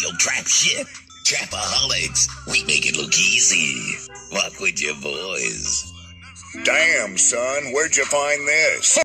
Real trap shit. Trapaholics. We make it look easy. Walk with your boys. Damn, son, where'd you find this?